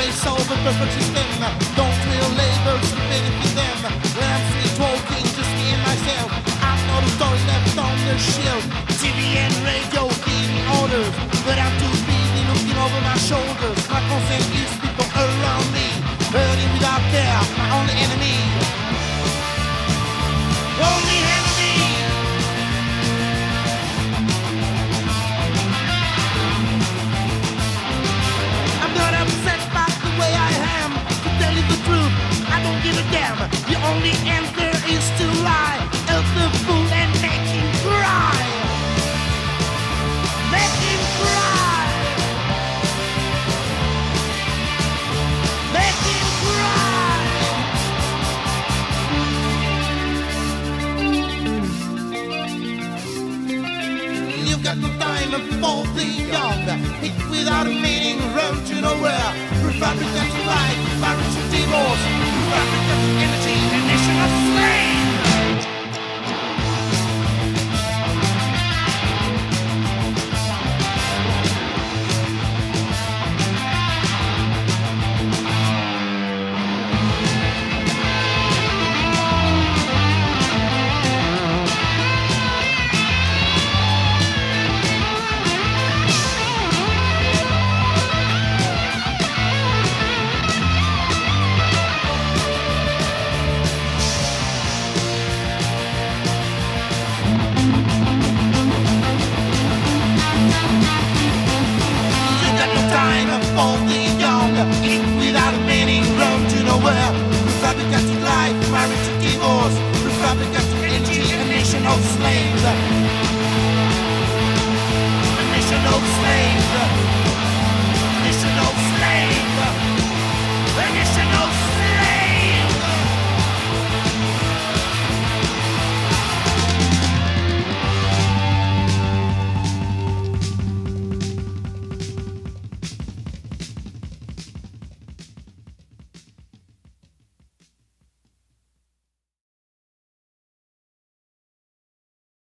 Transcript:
face a perfect system. Don't real labor to benefit them. When I'm free talking, just me and myself. I'm not a story left on the shelf. TV and radio giving orders, but I'm too busy looking over my shoulders. My concern without a meaning, run to nowhere. Young.